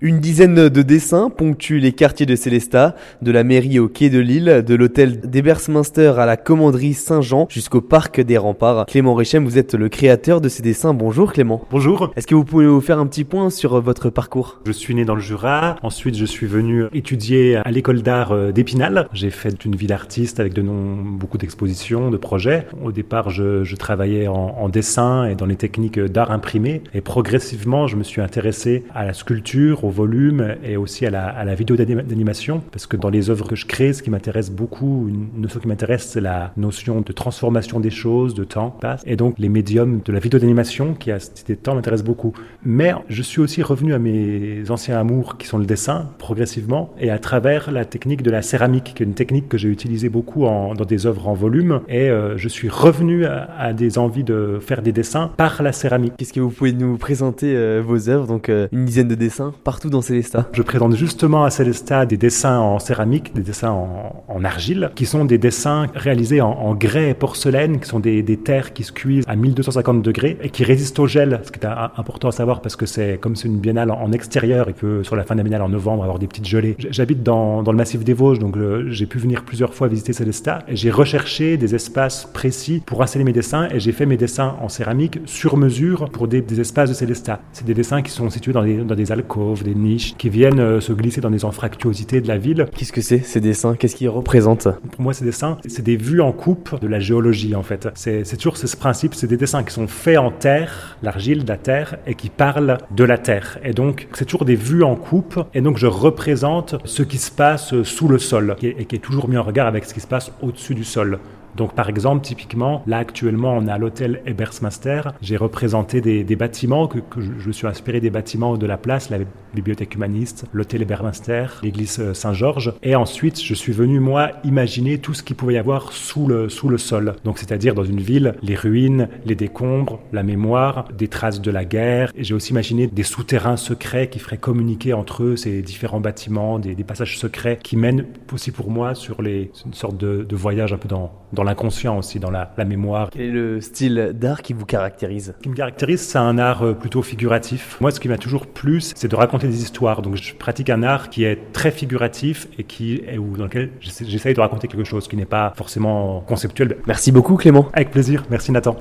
Une dizaine de dessins ponctuent les quartiers de Célestat, de la mairie au quai de Lille, de l'hôtel d'Ebersminster à la commanderie Saint-Jean jusqu'au parc des remparts. Clément Richem, vous êtes le créateur de ces dessins. Bonjour Clément. Bonjour. Est-ce que vous pouvez vous faire un petit point sur votre parcours? Je suis né dans le Jura, ensuite je suis venu étudier à l'école d'art euh, d'Épinal. J'ai fait une vie d'artiste avec de non, beaucoup d'expositions, de projets. Au départ, je, je travaillais en, en dessin et dans les techniques d'art imprimé et progressivement, je me suis intéressé à la sculpture, au volume et aussi à la, à vidéo d'animation. Parce que dans les œuvres que je crée, ce qui m'intéresse beaucoup, une notion qui m'intéresse, c'est la notion de transformation des choses, de temps, passe. Et donc les médiums de la vidéo d'animation qui a cité temps m'intéressent beaucoup. Mais je suis aussi revenu à mes anciens amours qui sont le dessin, progressivement, et à travers la technique de la céramique, qui est une technique que j'ai utilisée beaucoup en, dans des œuvres en volume. Et euh, je suis revenu à, à, des envies de faire des dessins par la céramique. Qu'est-ce que vous pouvez nous présenter euh, vos œuvres? Donc euh, une dizaine de dessins partout dans Célestat. Je présente justement à Célestat des dessins en céramique, des dessins en, argile, qui sont des dessins réalisés en, grès et porcelaine, qui sont des, terres qui se cuisent à 1250 degrés et qui résistent au gel, ce qui est important à savoir parce que c'est comme c'est une biennale en, extérieur et que sur la fin de la biennale en novembre avoir des petites gelées. J'habite dans, dans, le massif des Vosges, donc j'ai pu venir plusieurs fois visiter Célestat et j'ai recherché des espaces précis pour installer mes dessins et j'ai fait mes dessins en céramique sur mesure pour des, espaces de Célestat. C'est des dessins qui sont situés dans des, dans des alcôves, des niches, qui viennent euh, se glisser dans des anfractuosités de la ville. Qu'est-ce que c'est ces dessins? Qu'est-ce qu'ils représentent? Pour moi, ces dessins, c'est des vues en coupe de la géologie en fait. C'est toujours ce principe, c'est des dessins qui sont faits en terre, l'argile de la terre, et qui parlent de la terre. Et donc, c'est toujours des vues en coupe, et donc je représente ce qui se passe sous le sol, et qui est toujours mis en regard avec ce qui se passe au-dessus du sol. Donc, par exemple, typiquement, là actuellement, on est à l'hôtel Ebersmaster. J'ai représenté des, bâtiments que, je me suis inspiré des bâtiments de la place, la bibliothèque humaniste, l'hôtel Ebersmaster, l'église Saint-Georges. Et ensuite, je suis venu moi imaginer tout ce qu'il pouvait y avoir sous le sous le sol. Donc, c'est-à-dire dans une ville, les ruines, les décombres, la mémoire, des traces de la guerre. J'ai aussi imaginé des souterrains secrets qui feraient communiquer entre eux ces différents bâtiments, des, des passages secrets qui mènent aussi pour moi sur les une sorte de, de voyage un peu dans dans l'inconscient aussi, dans la, la, mémoire. Quel est le style d'art qui vous caractérise? Ce qui me caractérise, c'est un art plutôt figuratif. Moi, ce qui m'a toujours plu, c'est de raconter des histoires. Donc, je pratique un art qui est très figuratif et qui est, ou dans lequel j'essaye de raconter quelque chose qui n'est pas forcément conceptuel. Merci beaucoup, Clément. Avec plaisir. Merci, Nathan.